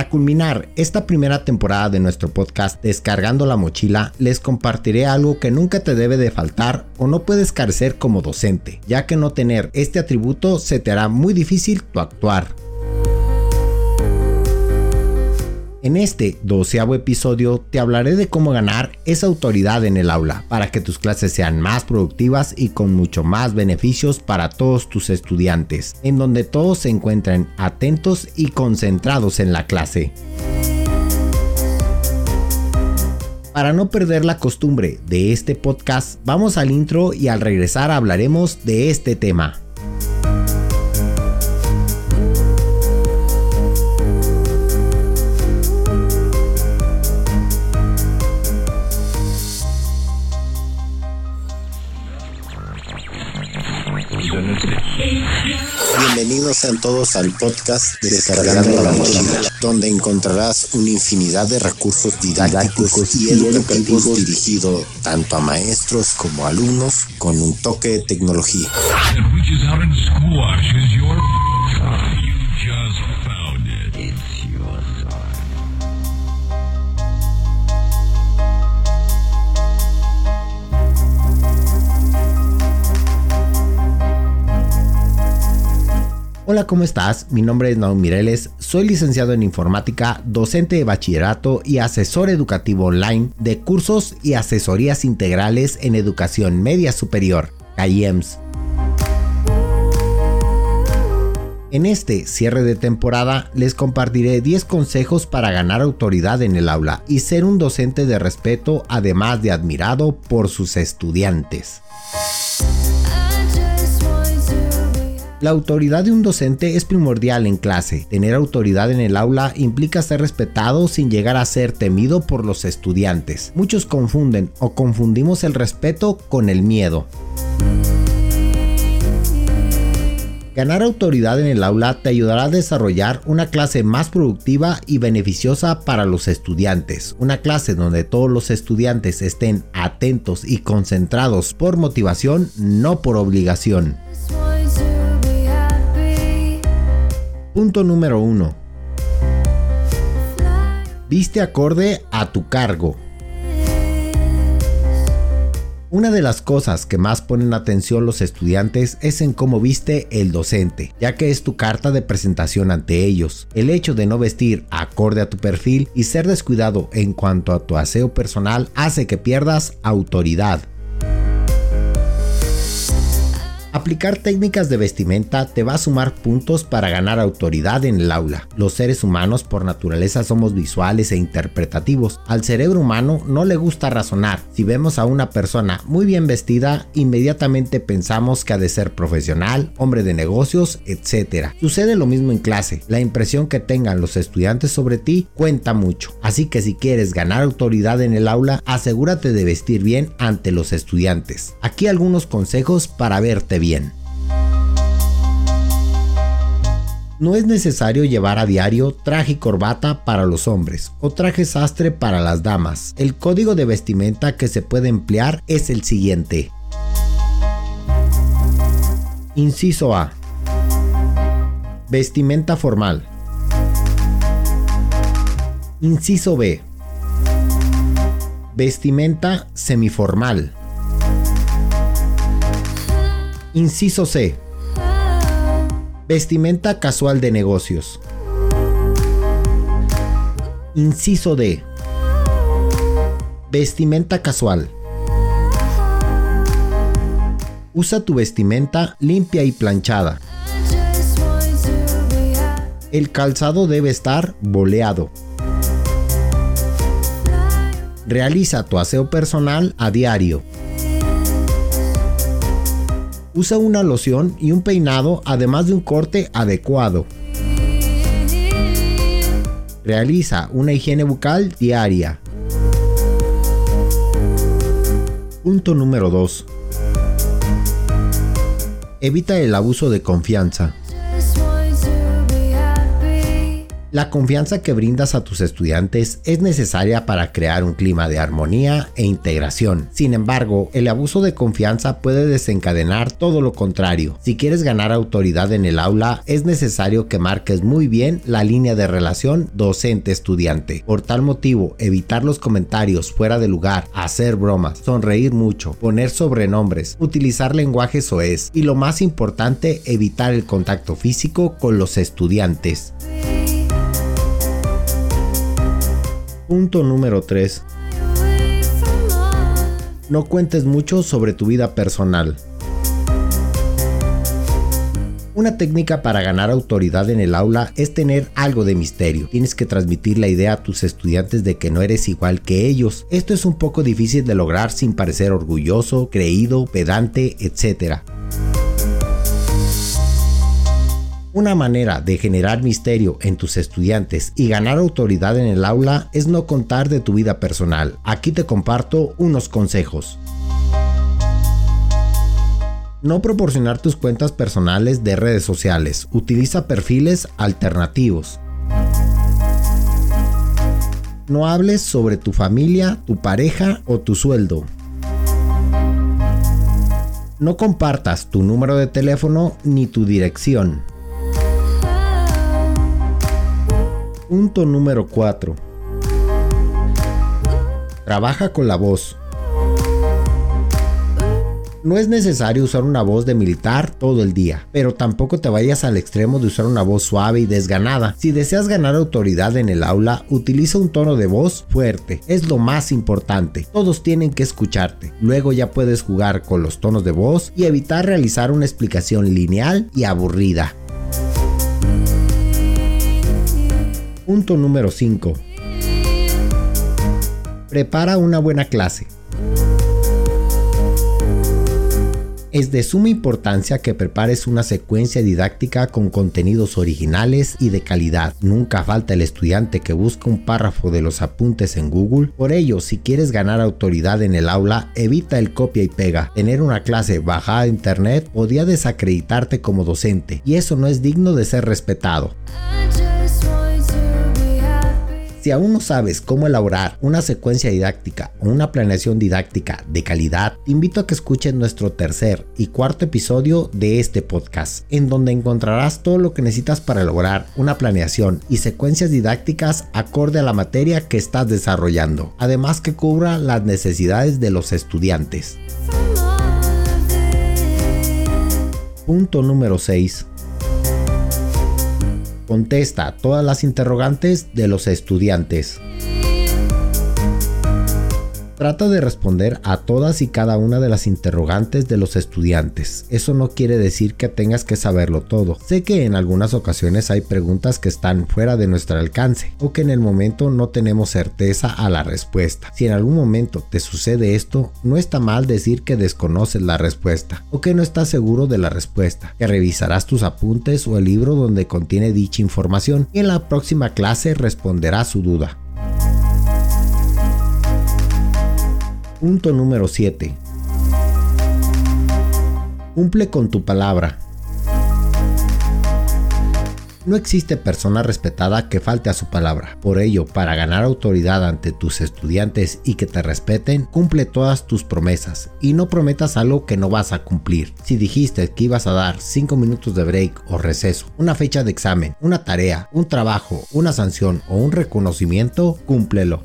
Para culminar esta primera temporada de nuestro podcast Descargando la mochila, les compartiré algo que nunca te debe de faltar o no puedes carecer como docente, ya que no tener este atributo se te hará muy difícil tu actuar. En este doceavo episodio te hablaré de cómo ganar esa autoridad en el aula para que tus clases sean más productivas y con mucho más beneficios para todos tus estudiantes, en donde todos se encuentren atentos y concentrados en la clase. Para no perder la costumbre de este podcast, vamos al intro y al regresar hablaremos de este tema. Bienvenidos sean todos al podcast Descargando la Mochila, donde encontrarás una infinidad de recursos didácticos y educativos dirigidos tanto a maestros como a alumnos con un toque de tecnología. Hola, ¿cómo estás? Mi nombre es Naum Mireles, soy licenciado en informática, docente de bachillerato y asesor educativo online de cursos y asesorías integrales en educación media superior, CAIEMS. En este cierre de temporada les compartiré 10 consejos para ganar autoridad en el aula y ser un docente de respeto además de admirado por sus estudiantes. La autoridad de un docente es primordial en clase. Tener autoridad en el aula implica ser respetado sin llegar a ser temido por los estudiantes. Muchos confunden o confundimos el respeto con el miedo. Ganar autoridad en el aula te ayudará a desarrollar una clase más productiva y beneficiosa para los estudiantes. Una clase donde todos los estudiantes estén atentos y concentrados por motivación, no por obligación. Punto número 1. Viste acorde a tu cargo. Una de las cosas que más ponen atención los estudiantes es en cómo viste el docente, ya que es tu carta de presentación ante ellos. El hecho de no vestir acorde a tu perfil y ser descuidado en cuanto a tu aseo personal hace que pierdas autoridad. Aplicar técnicas de vestimenta te va a sumar puntos para ganar autoridad en el aula. Los seres humanos por naturaleza somos visuales e interpretativos. Al cerebro humano no le gusta razonar. Si vemos a una persona muy bien vestida, inmediatamente pensamos que ha de ser profesional, hombre de negocios, etc. Sucede lo mismo en clase. La impresión que tengan los estudiantes sobre ti cuenta mucho. Así que si quieres ganar autoridad en el aula, asegúrate de vestir bien ante los estudiantes. Aquí algunos consejos para verte bien. No es necesario llevar a diario traje y corbata para los hombres o traje sastre para las damas. El código de vestimenta que se puede emplear es el siguiente. Inciso A. Vestimenta formal. Inciso B. Vestimenta semiformal. Inciso C. Vestimenta casual de negocios. Inciso D. Vestimenta casual. Usa tu vestimenta limpia y planchada. El calzado debe estar boleado. Realiza tu aseo personal a diario. Usa una loción y un peinado además de un corte adecuado. Realiza una higiene bucal diaria. Punto número 2. Evita el abuso de confianza. La confianza que brindas a tus estudiantes es necesaria para crear un clima de armonía e integración. Sin embargo, el abuso de confianza puede desencadenar todo lo contrario. Si quieres ganar autoridad en el aula, es necesario que marques muy bien la línea de relación docente-estudiante. Por tal motivo, evitar los comentarios fuera de lugar, hacer bromas, sonreír mucho, poner sobrenombres, utilizar lenguaje soez y lo más importante, evitar el contacto físico con los estudiantes. Punto número 3. No cuentes mucho sobre tu vida personal. Una técnica para ganar autoridad en el aula es tener algo de misterio. Tienes que transmitir la idea a tus estudiantes de que no eres igual que ellos. Esto es un poco difícil de lograr sin parecer orgulloso, creído, pedante, etc. Una manera de generar misterio en tus estudiantes y ganar autoridad en el aula es no contar de tu vida personal. Aquí te comparto unos consejos. No proporcionar tus cuentas personales de redes sociales. Utiliza perfiles alternativos. No hables sobre tu familia, tu pareja o tu sueldo. No compartas tu número de teléfono ni tu dirección. Punto número 4. Trabaja con la voz. No es necesario usar una voz de militar todo el día, pero tampoco te vayas al extremo de usar una voz suave y desganada. Si deseas ganar autoridad en el aula, utiliza un tono de voz fuerte. Es lo más importante. Todos tienen que escucharte. Luego ya puedes jugar con los tonos de voz y evitar realizar una explicación lineal y aburrida. Punto número 5. Prepara una buena clase. Es de suma importancia que prepares una secuencia didáctica con contenidos originales y de calidad. Nunca falta el estudiante que busca un párrafo de los apuntes en Google. Por ello, si quieres ganar autoridad en el aula, evita el copia y pega. Tener una clase bajada de internet podría desacreditarte como docente y eso no es digno de ser respetado. Si aún no sabes cómo elaborar una secuencia didáctica o una planeación didáctica de calidad, te invito a que escuches nuestro tercer y cuarto episodio de este podcast, en donde encontrarás todo lo que necesitas para elaborar una planeación y secuencias didácticas acorde a la materia que estás desarrollando, además que cubra las necesidades de los estudiantes. Punto número 6 contesta todas las interrogantes de los estudiantes. Trata de responder a todas y cada una de las interrogantes de los estudiantes. Eso no quiere decir que tengas que saberlo todo. Sé que en algunas ocasiones hay preguntas que están fuera de nuestro alcance o que en el momento no tenemos certeza a la respuesta. Si en algún momento te sucede esto, no está mal decir que desconoces la respuesta o que no estás seguro de la respuesta, que revisarás tus apuntes o el libro donde contiene dicha información y en la próxima clase responderás su duda. Punto número 7. Cumple con tu palabra. No existe persona respetada que falte a su palabra. Por ello, para ganar autoridad ante tus estudiantes y que te respeten, cumple todas tus promesas y no prometas algo que no vas a cumplir. Si dijiste que ibas a dar 5 minutos de break o receso, una fecha de examen, una tarea, un trabajo, una sanción o un reconocimiento, cúmplelo.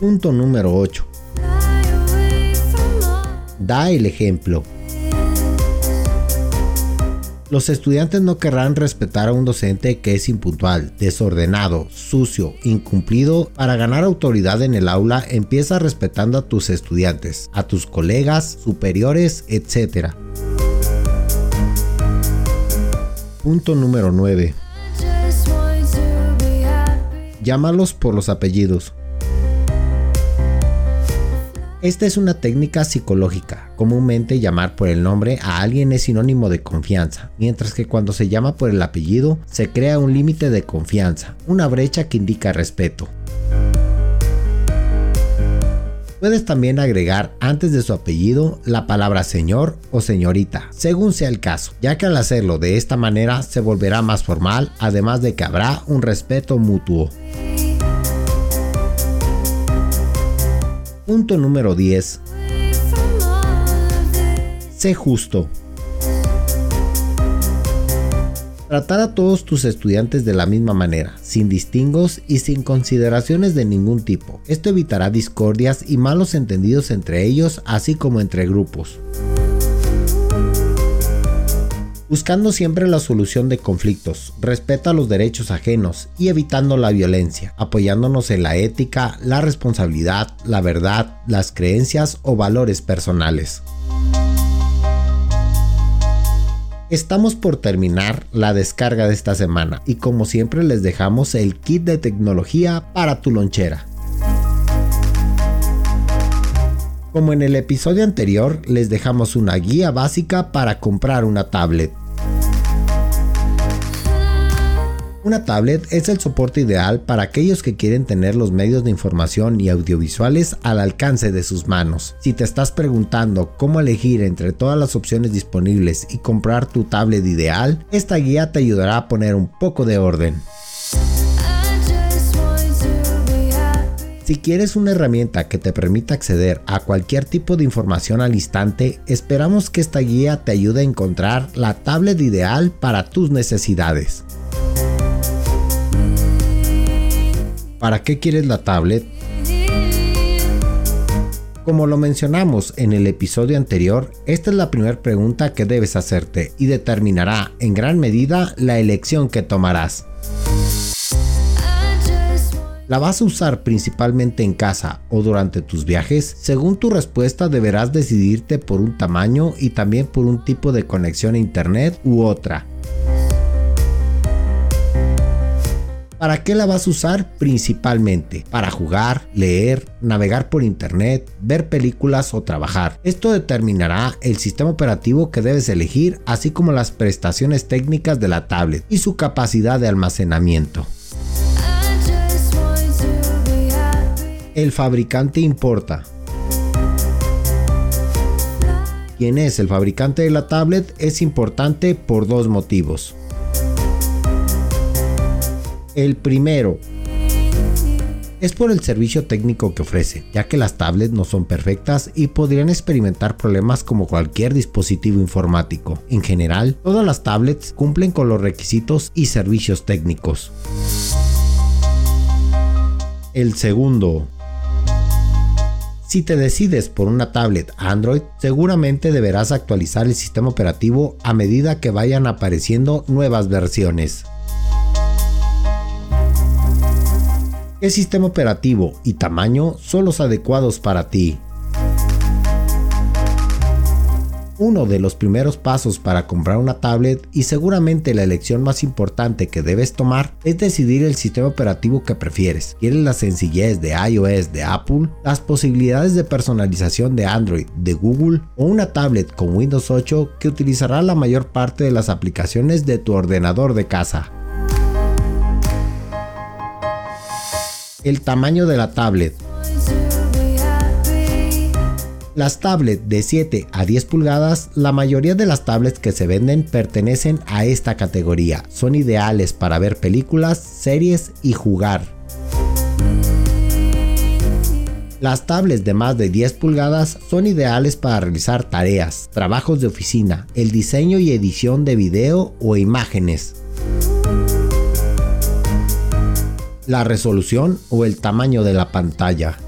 Punto número 8. Da el ejemplo. Los estudiantes no querrán respetar a un docente que es impuntual, desordenado, sucio, incumplido. Para ganar autoridad en el aula, empieza respetando a tus estudiantes, a tus colegas, superiores, etc. Punto número 9. Llámalos por los apellidos. Esta es una técnica psicológica. Comúnmente llamar por el nombre a alguien es sinónimo de confianza, mientras que cuando se llama por el apellido se crea un límite de confianza, una brecha que indica respeto. Puedes también agregar antes de su apellido la palabra señor o señorita, según sea el caso, ya que al hacerlo de esta manera se volverá más formal, además de que habrá un respeto mutuo. Punto número 10. Sé justo. Tratar a todos tus estudiantes de la misma manera, sin distingos y sin consideraciones de ningún tipo. Esto evitará discordias y malos entendidos entre ellos, así como entre grupos. Buscando siempre la solución de conflictos, respeta los derechos ajenos y evitando la violencia, apoyándonos en la ética, la responsabilidad, la verdad, las creencias o valores personales. Estamos por terminar la descarga de esta semana y como siempre les dejamos el kit de tecnología para tu lonchera. Como en el episodio anterior, les dejamos una guía básica para comprar una tablet. Una tablet es el soporte ideal para aquellos que quieren tener los medios de información y audiovisuales al alcance de sus manos. Si te estás preguntando cómo elegir entre todas las opciones disponibles y comprar tu tablet ideal, esta guía te ayudará a poner un poco de orden. Si quieres una herramienta que te permita acceder a cualquier tipo de información al instante, esperamos que esta guía te ayude a encontrar la tablet ideal para tus necesidades. ¿Para qué quieres la tablet? Como lo mencionamos en el episodio anterior, esta es la primera pregunta que debes hacerte y determinará en gran medida la elección que tomarás. ¿La vas a usar principalmente en casa o durante tus viajes? Según tu respuesta deberás decidirte por un tamaño y también por un tipo de conexión a internet u otra. ¿Para qué la vas a usar? Principalmente para jugar, leer, navegar por internet, ver películas o trabajar. Esto determinará el sistema operativo que debes elegir, así como las prestaciones técnicas de la tablet y su capacidad de almacenamiento. El fabricante importa. ¿Quién es el fabricante de la tablet? Es importante por dos motivos. El primero es por el servicio técnico que ofrece, ya que las tablets no son perfectas y podrían experimentar problemas como cualquier dispositivo informático. En general, todas las tablets cumplen con los requisitos y servicios técnicos. El segundo, si te decides por una tablet Android, seguramente deberás actualizar el sistema operativo a medida que vayan apareciendo nuevas versiones. ¿Qué sistema operativo y tamaño son los adecuados para ti? Uno de los primeros pasos para comprar una tablet y seguramente la elección más importante que debes tomar es decidir el sistema operativo que prefieres. ¿Quieres la sencillez de iOS de Apple, las posibilidades de personalización de Android de Google o una tablet con Windows 8 que utilizará la mayor parte de las aplicaciones de tu ordenador de casa? El tamaño de la tablet. Las tablets de 7 a 10 pulgadas, la mayoría de las tablets que se venden pertenecen a esta categoría. Son ideales para ver películas, series y jugar. Las tablets de más de 10 pulgadas son ideales para realizar tareas, trabajos de oficina, el diseño y edición de video o imágenes. La resolución o el tamaño de la pantalla.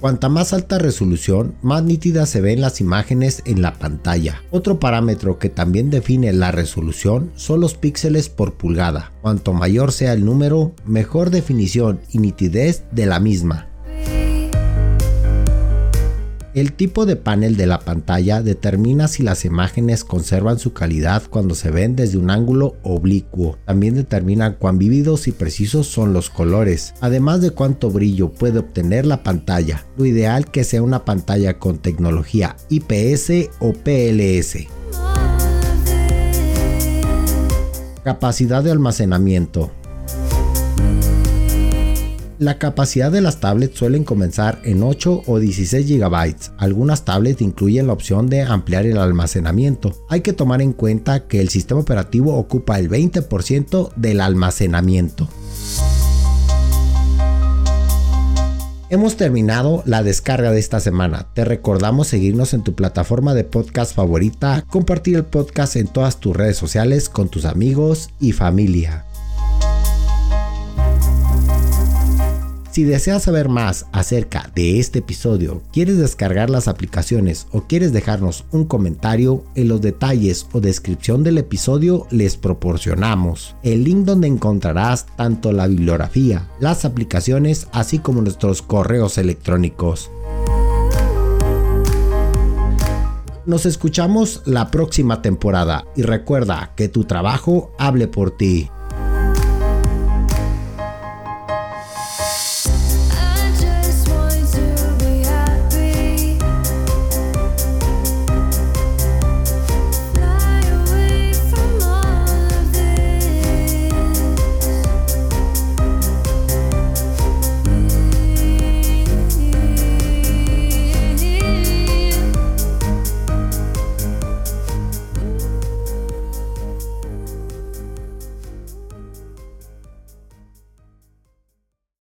Cuanta más alta resolución, más nítidas se ven las imágenes en la pantalla. Otro parámetro que también define la resolución son los píxeles por pulgada. Cuanto mayor sea el número, mejor definición y nitidez de la misma. El tipo de panel de la pantalla determina si las imágenes conservan su calidad cuando se ven desde un ángulo oblicuo. También determina cuán vívidos y precisos son los colores, además de cuánto brillo puede obtener la pantalla. Lo ideal que sea una pantalla con tecnología IPS o PLS. Capacidad de almacenamiento. La capacidad de las tablets suelen comenzar en 8 o 16 GB. Algunas tablets incluyen la opción de ampliar el almacenamiento. Hay que tomar en cuenta que el sistema operativo ocupa el 20% del almacenamiento. Hemos terminado la descarga de esta semana. Te recordamos seguirnos en tu plataforma de podcast favorita, compartir el podcast en todas tus redes sociales con tus amigos y familia. Si deseas saber más acerca de este episodio, quieres descargar las aplicaciones o quieres dejarnos un comentario, en los detalles o descripción del episodio les proporcionamos el link donde encontrarás tanto la bibliografía, las aplicaciones, así como nuestros correos electrónicos. Nos escuchamos la próxima temporada y recuerda que tu trabajo hable por ti.